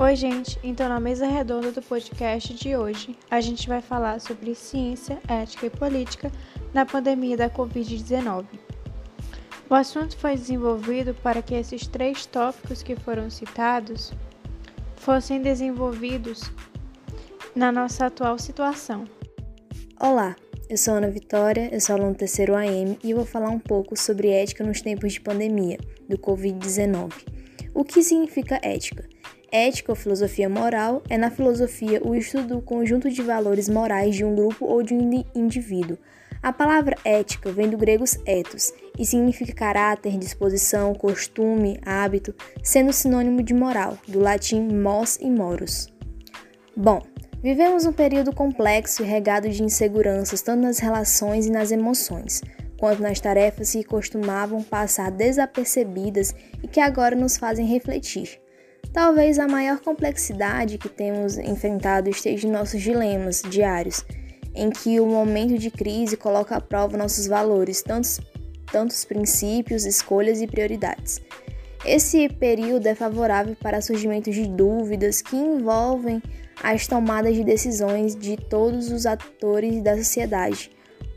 Oi, gente. Então, na mesa redonda do podcast de hoje, a gente vai falar sobre ciência, ética e política na pandemia da Covid-19. O assunto foi desenvolvido para que esses três tópicos que foram citados fossem desenvolvidos na nossa atual situação. Olá, eu sou Ana Vitória, eu sou aluno terceiro AM e vou falar um pouco sobre ética nos tempos de pandemia do Covid-19. O que significa ética? Ética ou filosofia moral é, na filosofia, o estudo do conjunto de valores morais de um grupo ou de um indivíduo. A palavra ética vem do grego ethos e significa caráter, disposição, costume, hábito, sendo sinônimo de moral, do latim mos e moros. Bom, vivemos um período complexo e regado de inseguranças tanto nas relações e nas emoções, quanto nas tarefas que costumavam passar desapercebidas e que agora nos fazem refletir. Talvez a maior complexidade que temos enfrentado esteja em nossos dilemas diários, em que o momento de crise coloca à prova nossos valores, tantos, tantos princípios, escolhas e prioridades. Esse período é favorável para surgimento de dúvidas que envolvem as tomadas de decisões de todos os atores da sociedade,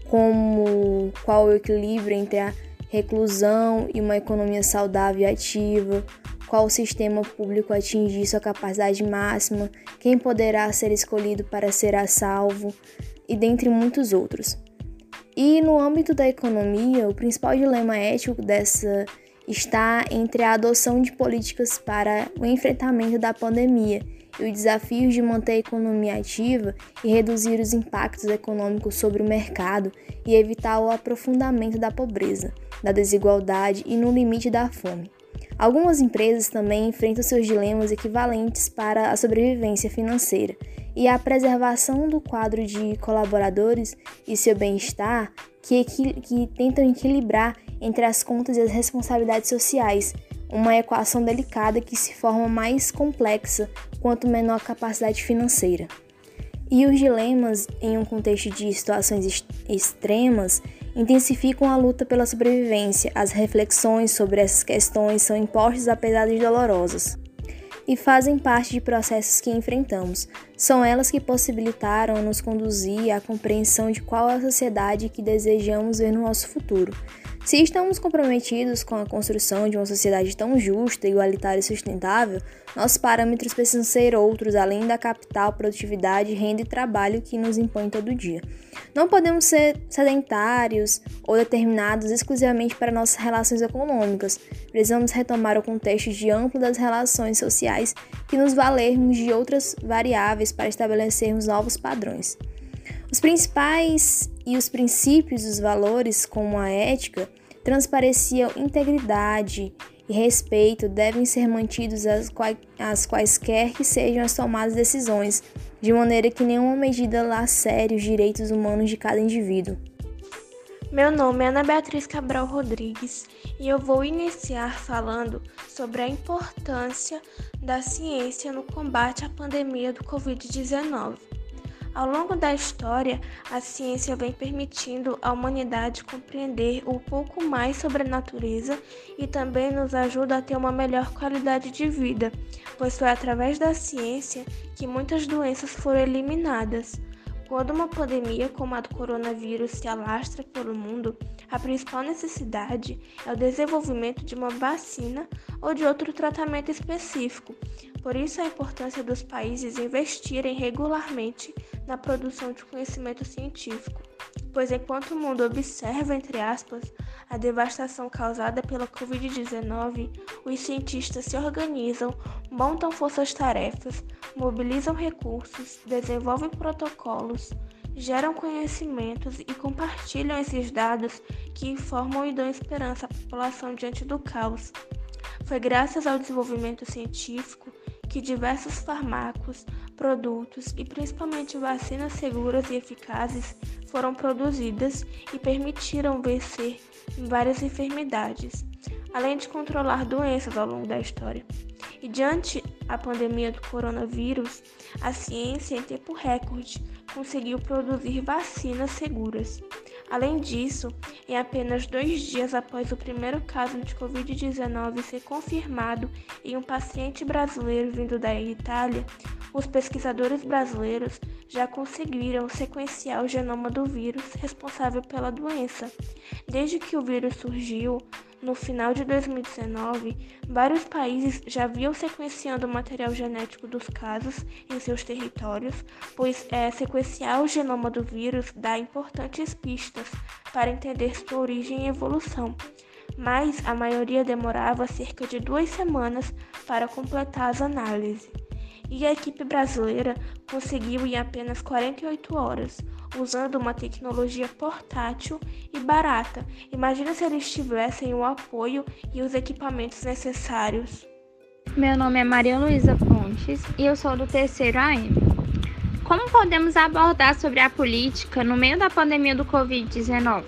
como qual o equilíbrio entre a reclusão e uma economia saudável e ativa, qual sistema público atingir sua capacidade máxima, quem poderá ser escolhido para ser a salvo, e dentre muitos outros. E no âmbito da economia, o principal dilema ético dessa está entre a adoção de políticas para o enfrentamento da pandemia e os desafios de manter a economia ativa e reduzir os impactos econômicos sobre o mercado e evitar o aprofundamento da pobreza, da desigualdade e no limite da fome. Algumas empresas também enfrentam seus dilemas equivalentes para a sobrevivência financeira e a preservação do quadro de colaboradores e seu bem-estar, que, que tentam equilibrar entre as contas e as responsabilidades sociais, uma equação delicada que se forma mais complexa quanto menor a capacidade financeira. E os dilemas, em um contexto de situações extremas, intensificam a luta pela sobrevivência. As reflexões sobre essas questões são impostas apesar de dolorosas e fazem parte de processos que enfrentamos. São elas que possibilitaram nos conduzir à compreensão de qual é a sociedade que desejamos ver no nosso futuro. Se estamos comprometidos com a construção de uma sociedade tão justa, igualitária e sustentável, nossos parâmetros precisam ser outros, além da capital, produtividade, renda e trabalho que nos impõe todo dia. Não podemos ser sedentários ou determinados exclusivamente para nossas relações econômicas. Precisamos retomar o contexto de amplo das relações sociais que nos valermos de outras variáveis para estabelecermos novos padrões. Os principais e os princípios dos valores, como a ética, transpareciam integridade e respeito devem ser mantidos as, quais, quaisquer que sejam as tomadas de decisões, de maneira que nenhuma medida lacere os direitos humanos de cada indivíduo. Meu nome é Ana Beatriz Cabral Rodrigues e eu vou iniciar falando sobre a importância da ciência no combate à pandemia do Covid-19. Ao longo da história, a ciência vem permitindo à humanidade compreender um pouco mais sobre a natureza e também nos ajuda a ter uma melhor qualidade de vida, pois foi através da ciência que muitas doenças foram eliminadas. Quando uma pandemia como a do coronavírus se alastra pelo mundo, a principal necessidade é o desenvolvimento de uma vacina ou de outro tratamento específico. Por isso, a importância dos países investirem regularmente na produção de conhecimento científico, pois enquanto o mundo observa, entre aspas, a devastação causada pela Covid-19, os cientistas se organizam, montam forças-tarefas, mobilizam recursos, desenvolvem protocolos, geram conhecimentos e compartilham esses dados que informam e dão esperança à população diante do caos. Foi graças ao desenvolvimento científico que diversos fármacos, produtos e principalmente vacinas seguras e eficazes foram produzidas e permitiram vencer várias enfermidades, além de controlar doenças ao longo da história. E diante a pandemia do coronavírus, a ciência, em tempo recorde, conseguiu produzir vacinas seguras. Além disso, em apenas dois dias após o primeiro caso de Covid-19 ser confirmado em um paciente brasileiro vindo da Itália, os pesquisadores brasileiros já conseguiram sequenciar o genoma do vírus responsável pela doença. Desde que o vírus surgiu, no final de 2019, vários países já vinham sequenciando o material genético dos casos em seus territórios, pois é, sequenciar o genoma do vírus dá importantes pistas para entender sua origem e evolução. Mas a maioria demorava cerca de duas semanas para completar as análises. E a equipe brasileira conseguiu em apenas 48 horas, usando uma tecnologia portátil e barata. Imagina se eles tivessem o apoio e os equipamentos necessários. Meu nome é Maria Luísa Pontes e eu sou do terceiro AM. Como podemos abordar sobre a política no meio da pandemia do Covid-19?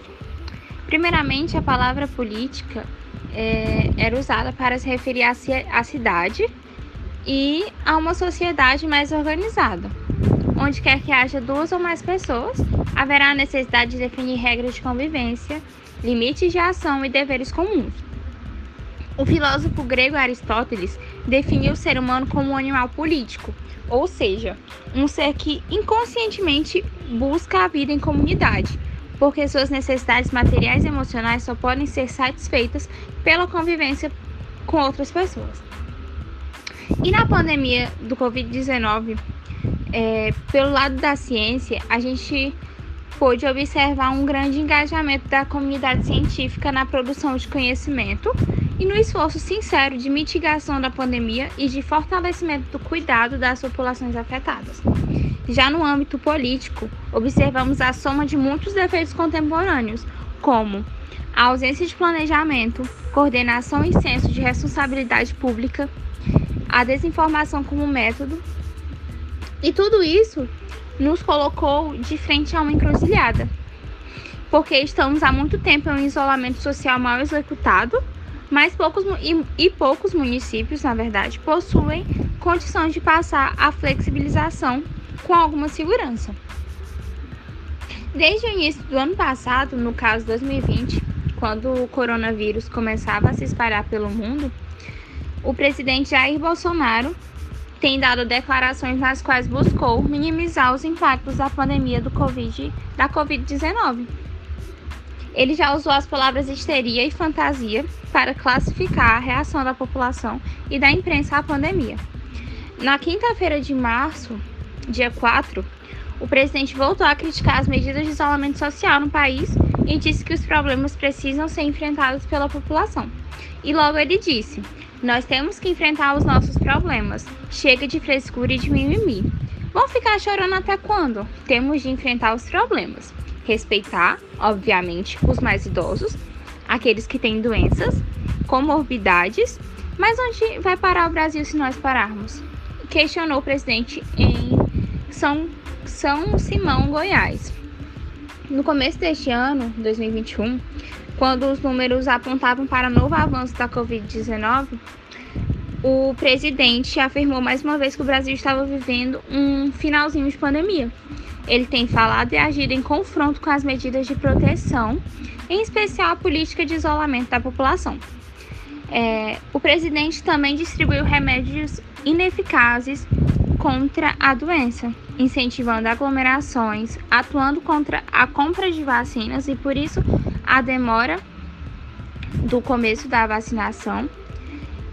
Primeiramente, a palavra política é, era usada para se referir à cidade e a uma sociedade mais organizada. Onde quer que haja duas ou mais pessoas, haverá a necessidade de definir regras de convivência, limites de ação e deveres comuns. O filósofo grego Aristóteles definiu o ser humano como um animal político, ou seja, um ser que inconscientemente busca a vida em comunidade, porque suas necessidades materiais e emocionais só podem ser satisfeitas pela convivência com outras pessoas. E na pandemia do Covid-19, é, pelo lado da ciência, a gente pôde observar um grande engajamento da comunidade científica na produção de conhecimento e no esforço sincero de mitigação da pandemia e de fortalecimento do cuidado das populações afetadas. Já no âmbito político, observamos a soma de muitos defeitos contemporâneos, como a ausência de planejamento, coordenação e senso de responsabilidade pública, a desinformação como método e tudo isso nos colocou de frente a uma encruzilhada, porque estamos há muito tempo em um isolamento social mal executado, mas poucos e, e poucos municípios, na verdade, possuem condições de passar a flexibilização com alguma segurança. Desde o início do ano passado, no caso 2020, quando o coronavírus começava a se espalhar pelo mundo, o presidente Jair Bolsonaro tem dado declarações nas quais buscou minimizar os impactos da pandemia do COVID, da Covid-19. Ele já usou as palavras histeria e fantasia para classificar a reação da população e da imprensa à pandemia. Na quinta-feira de março, dia 4, o presidente voltou a criticar as medidas de isolamento social no país e disse que os problemas precisam ser enfrentados pela população. E logo ele disse: nós temos que enfrentar os nossos problemas. Chega de frescura e de mimimi. Vão ficar chorando até quando? Temos de enfrentar os problemas. Respeitar, obviamente, os mais idosos, aqueles que têm doenças, comorbidades. Mas onde vai parar o Brasil se nós pararmos? Questionou o presidente em São, São Simão, Goiás. No começo deste ano, 2021, quando os números apontavam para novo avanço da Covid-19, o presidente afirmou mais uma vez que o Brasil estava vivendo um finalzinho de pandemia. Ele tem falado e agido em confronto com as medidas de proteção, em especial a política de isolamento da população. É, o presidente também distribuiu remédios ineficazes contra a doença, incentivando aglomerações, atuando contra a compra de vacinas e, por isso, a demora do começo da vacinação.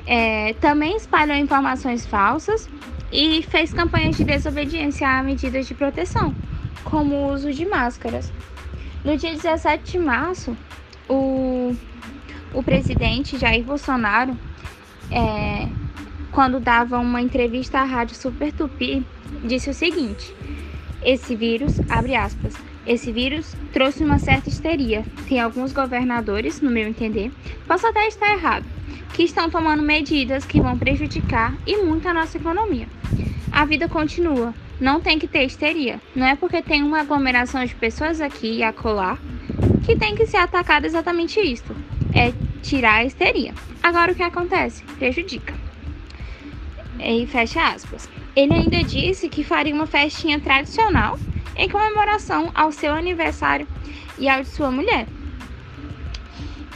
É, também espalhou informações falsas e fez campanhas de desobediência a medidas de proteção, como o uso de máscaras. No dia 17 de março, o, o presidente Jair Bolsonaro, é, quando dava uma entrevista à rádio Super Tupi, disse o seguinte: esse vírus, abre aspas, esse vírus trouxe uma certa histeria. Tem alguns governadores, no meu entender, posso até estar errado, que estão tomando medidas que vão prejudicar e muito a nossa economia. A vida continua, não tem que ter histeria. Não é porque tem uma aglomeração de pessoas aqui e acolá que tem que ser atacado exatamente isto. É tirar a histeria. Agora o que acontece? Prejudica. E fecha aspas. Ele ainda disse que faria uma festinha tradicional em comemoração ao seu aniversário e ao de sua mulher.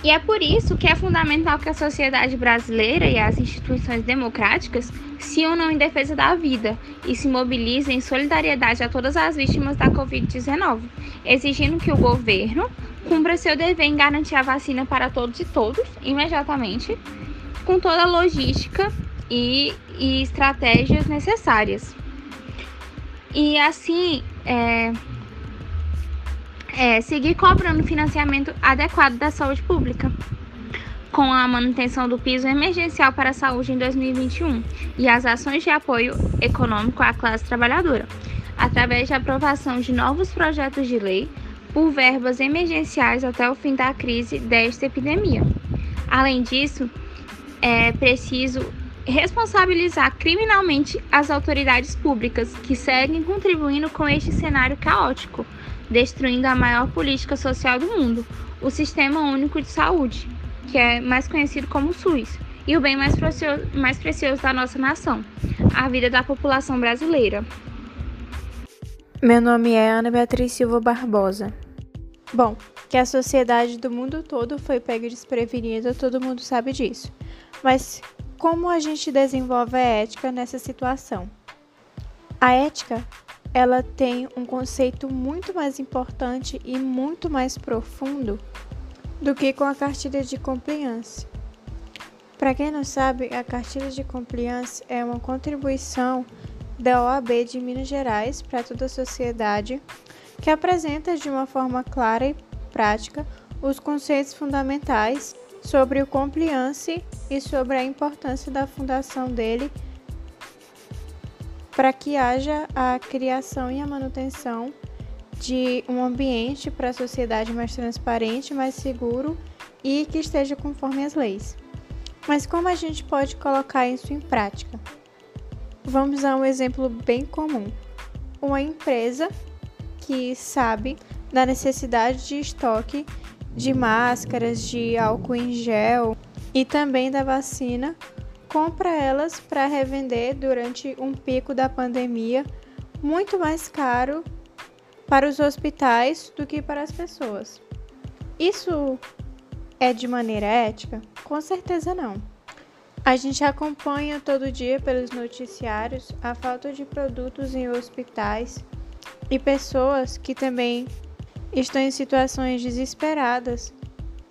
E é por isso que é fundamental que a sociedade brasileira e as instituições democráticas se unam em defesa da vida e se mobilizem em solidariedade a todas as vítimas da Covid-19, exigindo que o governo cumpra seu dever em garantir a vacina para todos e todos, imediatamente, com toda a logística e, e estratégias necessárias. E assim, é, é seguir cobrando financiamento adequado da saúde pública, com a manutenção do piso emergencial para a saúde em 2021 e as ações de apoio econômico à classe trabalhadora, através de aprovação de novos projetos de lei por verbas emergenciais até o fim da crise desta epidemia. Além disso, é preciso responsabilizar criminalmente as autoridades públicas que seguem contribuindo com este cenário caótico destruindo a maior política social do mundo, o Sistema Único de Saúde, que é mais conhecido como SUS, e o bem mais precioso, mais precioso da nossa nação, a vida da população brasileira. Meu nome é Ana Beatriz Silva Barbosa. Bom, que a sociedade do mundo todo foi pega desprevenida, todo mundo sabe disso. Mas como a gente desenvolve a ética nessa situação? A ética ela tem um conceito muito mais importante e muito mais profundo do que com a cartilha de compliance. Para quem não sabe, a cartilha de compliance é uma contribuição da OAB de Minas Gerais para toda a sociedade que apresenta de uma forma clara e prática os conceitos fundamentais sobre o compliance e sobre a importância da fundação dele para que haja a criação e a manutenção de um ambiente para a sociedade mais transparente, mais seguro e que esteja conforme as leis. Mas como a gente pode colocar isso em prática? Vamos a um exemplo bem comum. Uma empresa que sabe da necessidade de estoque de máscaras, de álcool em gel e também da vacina compra elas para revender durante um pico da pandemia muito mais caro para os hospitais do que para as pessoas. Isso é de maneira ética? Com certeza não. A gente acompanha todo dia pelos noticiários a falta de produtos em hospitais e pessoas que também estão em situações desesperadas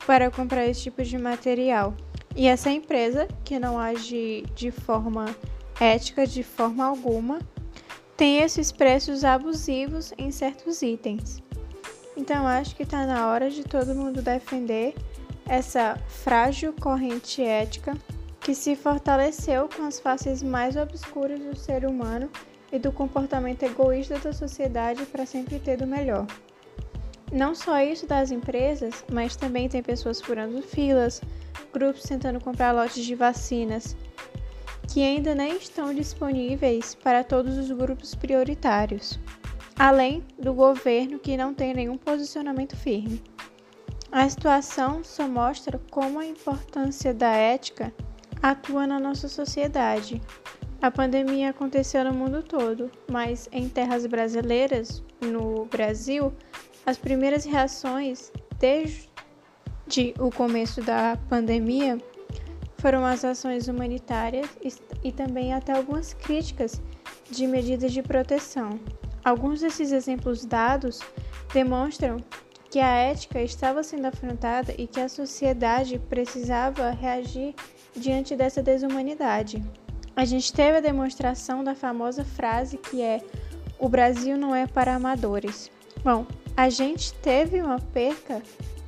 para comprar esse tipo de material. E essa empresa, que não age de forma ética de forma alguma, tem esses preços abusivos em certos itens. Então acho que está na hora de todo mundo defender essa frágil corrente ética que se fortaleceu com as faces mais obscuras do ser humano e do comportamento egoísta da sociedade para sempre ter do melhor. Não só isso das empresas, mas também tem pessoas furando filas, grupos tentando comprar lotes de vacinas que ainda nem estão disponíveis para todos os grupos prioritários, além do governo que não tem nenhum posicionamento firme. A situação só mostra como a importância da ética atua na nossa sociedade. A pandemia aconteceu no mundo todo, mas em terras brasileiras, no Brasil, as primeiras reações desde o começo da pandemia foram as ações humanitárias e também até algumas críticas de medidas de proteção. Alguns desses exemplos dados demonstram que a ética estava sendo afrontada e que a sociedade precisava reagir diante dessa desumanidade. A gente teve a demonstração da famosa frase que é: o Brasil não é para amadores. Bom, a gente teve uma perca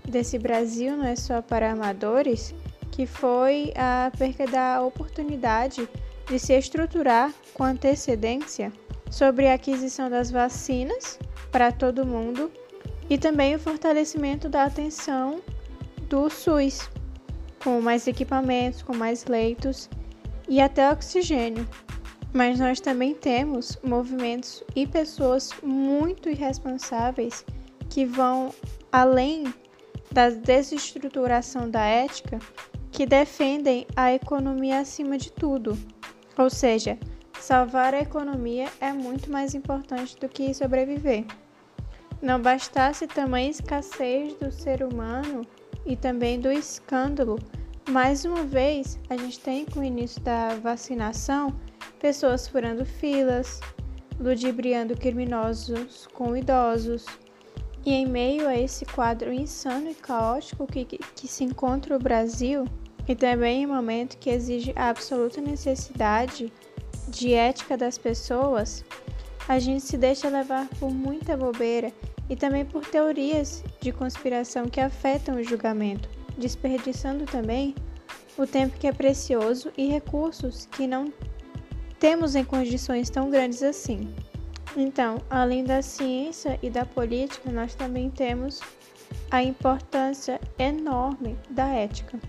desse Brasil, não é só para amadores, que foi a perca da oportunidade de se estruturar com antecedência sobre a aquisição das vacinas para todo mundo e também o fortalecimento da atenção do SUS, com mais equipamentos, com mais leitos e até oxigênio. Mas nós também temos movimentos e pessoas muito irresponsáveis que vão além da desestruturação da ética, que defendem a economia acima de tudo. Ou seja, salvar a economia é muito mais importante do que sobreviver. Não bastasse tamanha escassez do ser humano e também do escândalo. Mais uma vez, a gente tem com o início da vacinação pessoas furando filas, ludibriando criminosos com idosos. E em meio a esse quadro insano e caótico que, que, que se encontra o Brasil, e também em um momento que exige a absoluta necessidade de ética das pessoas, a gente se deixa levar por muita bobeira e também por teorias de conspiração que afetam o julgamento, desperdiçando também o tempo que é precioso e recursos que não temos em condições tão grandes assim. Então, além da ciência e da política, nós também temos a importância enorme da ética.